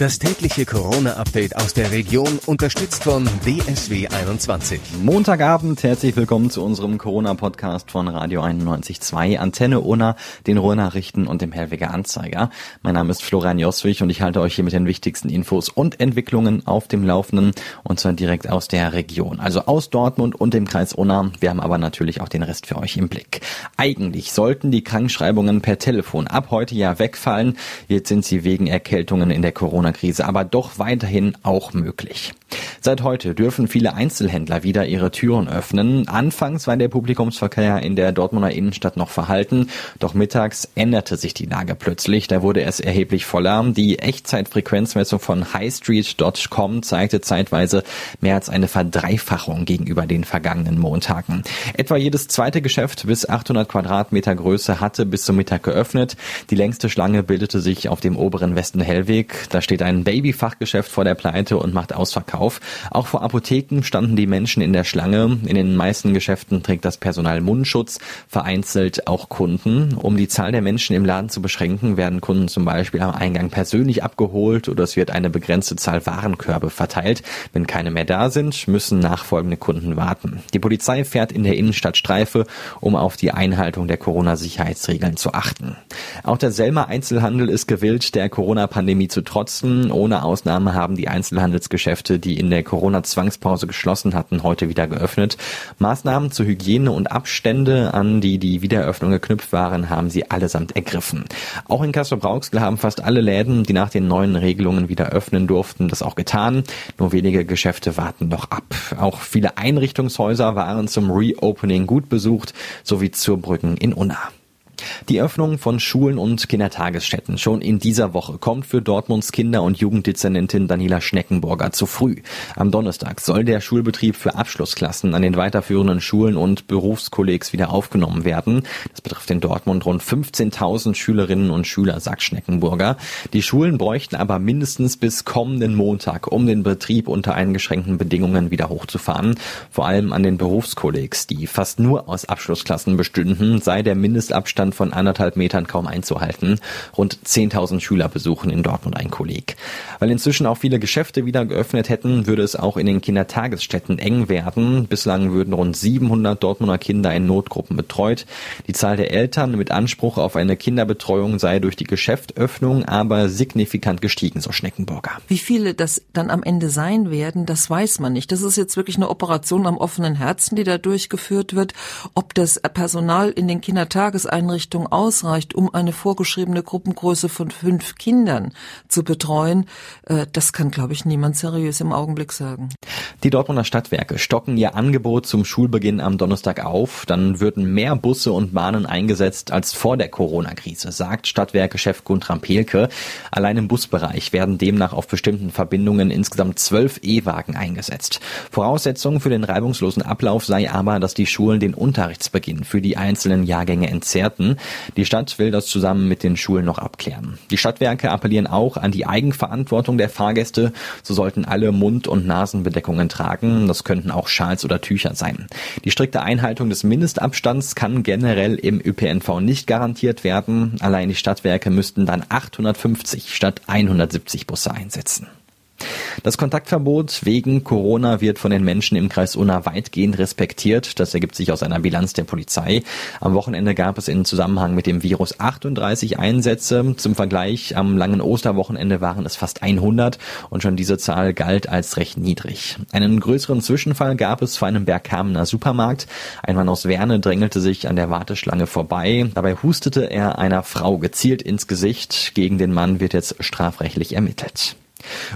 Das tägliche Corona-Update aus der Region, unterstützt von DSW 21. Montagabend, herzlich willkommen zu unserem Corona-Podcast von Radio 91.2, Antenne Unna, den Ruhrnachrichten und dem Hellweger Anzeiger. Mein Name ist Florian Joswig und ich halte euch hier mit den wichtigsten Infos und Entwicklungen auf dem Laufenden und zwar direkt aus der Region, also aus Dortmund und dem Kreis Unna. Wir haben aber natürlich auch den Rest für euch im Blick. Eigentlich sollten die Krankschreibungen per Telefon ab heute ja wegfallen. Jetzt sind sie wegen Erkältungen in der Corona Corona-Krise aber doch weiterhin auch möglich. Seit heute dürfen viele Einzelhändler wieder ihre Türen öffnen. Anfangs war der Publikumsverkehr in der Dortmunder Innenstadt noch verhalten, doch mittags änderte sich die Lage plötzlich. Da wurde es erheblich voller. Die Echtzeitfrequenzmessung von highstreet.com zeigte zeitweise mehr als eine Verdreifachung gegenüber den vergangenen Montagen. Etwa jedes zweite Geschäft bis 800 Quadratmeter Größe hatte bis zum Mittag geöffnet. Die längste Schlange bildete sich auf dem oberen Westen Hellweg. Da steht ein Babyfachgeschäft vor der Pleite und macht Ausverkauf. Auch vor Apotheken standen die Menschen in der Schlange. In den meisten Geschäften trägt das Personal Mundschutz, vereinzelt auch Kunden. Um die Zahl der Menschen im Laden zu beschränken, werden Kunden zum Beispiel am Eingang persönlich abgeholt oder es wird eine begrenzte Zahl Warenkörbe verteilt. Wenn keine mehr da sind, müssen nachfolgende Kunden warten. Die Polizei fährt in der Innenstadt Streife, um auf die Einhaltung der Corona-Sicherheitsregeln zu achten. Auch der Selmer Einzelhandel ist gewillt, der Corona-Pandemie zu trotzen. Ohne Ausnahme haben die Einzelhandelsgeschäfte, die in der Corona-Zwangspause geschlossen hatten, heute wieder geöffnet. Maßnahmen zur Hygiene und Abstände, an die die Wiedereröffnung geknüpft waren, haben sie allesamt ergriffen. Auch in Kassel-Brauxel haben fast alle Läden, die nach den neuen Regelungen wieder öffnen durften, das auch getan. Nur wenige Geschäfte warten noch ab. Auch viele Einrichtungshäuser waren zum Reopening gut besucht, sowie zur Brücken in Unna. Die Öffnung von Schulen und Kindertagesstätten schon in dieser Woche kommt für Dortmunds Kinder- und Jugenddezernentin Daniela Schneckenburger zu früh. Am Donnerstag soll der Schulbetrieb für Abschlussklassen an den weiterführenden Schulen und Berufskollegs wieder aufgenommen werden. Das betrifft in Dortmund rund 15.000 Schülerinnen und Schüler, sagt Schneckenburger. Die Schulen bräuchten aber mindestens bis kommenden Montag, um den Betrieb unter eingeschränkten Bedingungen wieder hochzufahren. Vor allem an den Berufskollegs, die fast nur aus Abschlussklassen bestünden, sei der Mindestabstand Abstand von anderthalb Metern kaum einzuhalten. Rund 10.000 Schüler besuchen in Dortmund ein Kolleg. Weil inzwischen auch viele Geschäfte wieder geöffnet hätten, würde es auch in den Kindertagesstätten eng werden. Bislang würden rund 700 Dortmunder Kinder in Notgruppen betreut. Die Zahl der Eltern mit Anspruch auf eine Kinderbetreuung sei durch die Geschäftöffnung aber signifikant gestiegen, so Schneckenburger. Wie viele das dann am Ende sein werden, das weiß man nicht. Das ist jetzt wirklich eine Operation am offenen Herzen, die da durchgeführt wird. Ob das Personal in den Kindertageseinrichtungen Einrichtung ausreicht, um eine vorgeschriebene Gruppengröße von fünf Kindern zu betreuen, äh, das kann, glaube ich, niemand seriös im Augenblick sagen. Die Dortmunder Stadtwerke stocken ihr Angebot zum Schulbeginn am Donnerstag auf. Dann würden mehr Busse und Bahnen eingesetzt als vor der Corona-Krise, sagt Stadtwerke-Chef Guntram Pelke. Allein im Busbereich werden demnach auf bestimmten Verbindungen insgesamt zwölf E-Wagen eingesetzt. Voraussetzung für den reibungslosen Ablauf sei aber, dass die Schulen den Unterrichtsbeginn für die einzelnen Jahrgänge entzerrten. Die Stadt will das zusammen mit den Schulen noch abklären. Die Stadtwerke appellieren auch an die Eigenverantwortung der Fahrgäste. So sollten alle Mund- und Nasenbedeckungen tragen. Das könnten auch Schals oder Tücher sein. Die strikte Einhaltung des Mindestabstands kann generell im ÖPNV nicht garantiert werden. Allein die Stadtwerke müssten dann 850 statt 170 Busse einsetzen. Das Kontaktverbot wegen Corona wird von den Menschen im Kreis Unna weitgehend respektiert. Das ergibt sich aus einer Bilanz der Polizei. Am Wochenende gab es in Zusammenhang mit dem Virus 38 Einsätze. Zum Vergleich, am langen Osterwochenende waren es fast 100 und schon diese Zahl galt als recht niedrig. Einen größeren Zwischenfall gab es vor einem Berghamener Supermarkt. Ein Mann aus Werne drängelte sich an der Warteschlange vorbei. Dabei hustete er einer Frau gezielt ins Gesicht. Gegen den Mann wird jetzt strafrechtlich ermittelt.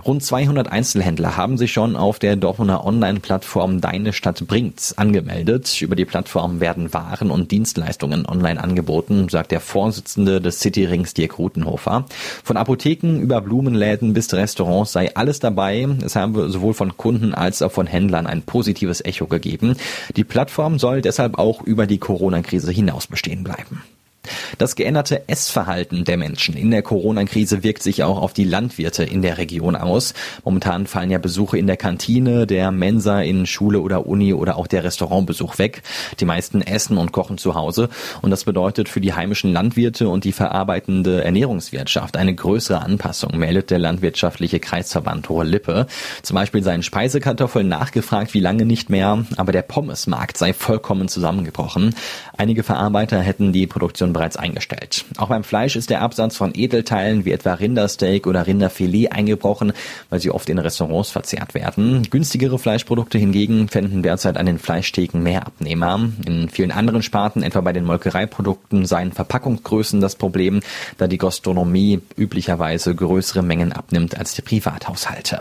Rund 200 Einzelhändler haben sich schon auf der Dortmunder Online-Plattform Deine Stadt bringt angemeldet. Über die Plattform werden Waren und Dienstleistungen online angeboten, sagt der Vorsitzende des Cityrings Dirk Rutenhofer. Von Apotheken über Blumenläden bis Restaurants sei alles dabei. Es habe sowohl von Kunden als auch von Händlern ein positives Echo gegeben. Die Plattform soll deshalb auch über die Corona-Krise hinaus bestehen bleiben. Das geänderte Essverhalten der Menschen in der Corona-Krise wirkt sich auch auf die Landwirte in der Region aus. Momentan fallen ja Besuche in der Kantine, der Mensa in Schule oder Uni oder auch der Restaurantbesuch weg. Die meisten essen und kochen zu Hause und das bedeutet für die heimischen Landwirte und die verarbeitende Ernährungswirtschaft eine größere Anpassung, meldet der landwirtschaftliche Kreisverband Hohe Lippe. Zum Beispiel seien Speisekartoffeln nachgefragt wie lange nicht mehr, aber der Pommesmarkt sei vollkommen zusammengebrochen. Einige Verarbeiter hätten die Produktion bereits eingestellt. Auch beim Fleisch ist der Absatz von Edelteilen wie etwa Rindersteak oder Rinderfilet eingebrochen, weil sie oft in Restaurants verzehrt werden. Günstigere Fleischprodukte hingegen fänden derzeit an den Fleischtheken mehr Abnehmer. In vielen anderen Sparten, etwa bei den Molkereiprodukten, seien Verpackungsgrößen das Problem, da die Gastronomie üblicherweise größere Mengen abnimmt als die Privathaushalte.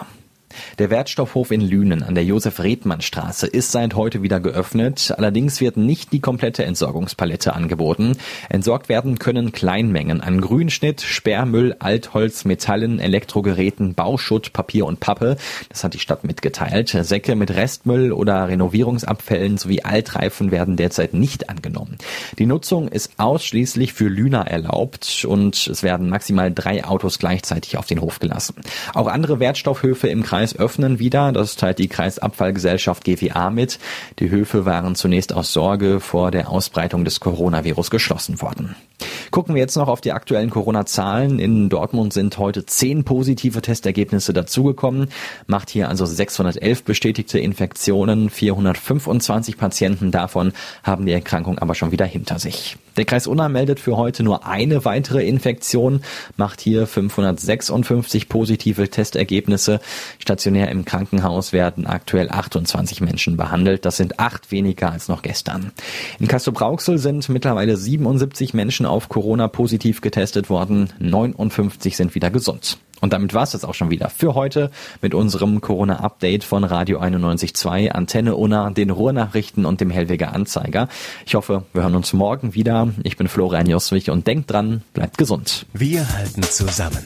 Der Wertstoffhof in Lünen an der Josef-Redmann-Straße ist seit heute wieder geöffnet. Allerdings wird nicht die komplette Entsorgungspalette angeboten. Entsorgt werden können Kleinmengen an Grünschnitt, Sperrmüll, Altholz, Metallen, Elektrogeräten, Bauschutt, Papier und Pappe. Das hat die Stadt mitgeteilt. Säcke mit Restmüll oder Renovierungsabfällen sowie Altreifen werden derzeit nicht angenommen. Die Nutzung ist ausschließlich für Lüner erlaubt und es werden maximal drei Autos gleichzeitig auf den Hof gelassen. Auch andere Wertstoffhöfe im Kreis Kreis öffnen wieder. Das teilt die Kreisabfallgesellschaft GWA mit. Die Höfe waren zunächst aus Sorge vor der Ausbreitung des Coronavirus geschlossen worden. Gucken wir jetzt noch auf die aktuellen Corona-Zahlen. In Dortmund sind heute zehn positive Testergebnisse dazugekommen, macht hier also 611 bestätigte Infektionen. 425 Patienten davon haben die Erkrankung aber schon wieder hinter sich. Der Kreis Unna meldet für heute nur eine weitere Infektion, macht hier 556 positive Testergebnisse. Stationär im Krankenhaus werden aktuell 28 Menschen behandelt. Das sind acht weniger als noch gestern. In Castrop-Rauxel sind mittlerweile 77 Menschen auf Corona positiv getestet worden. 59 sind wieder gesund. Und damit war es das auch schon wieder für heute mit unserem Corona-Update von Radio 91.2, Antenne Unna, den Ruhrnachrichten und dem Hellweger Anzeiger. Ich hoffe, wir hören uns morgen wieder. Ich bin Florian Joswig und denkt dran, bleibt gesund. Wir halten zusammen.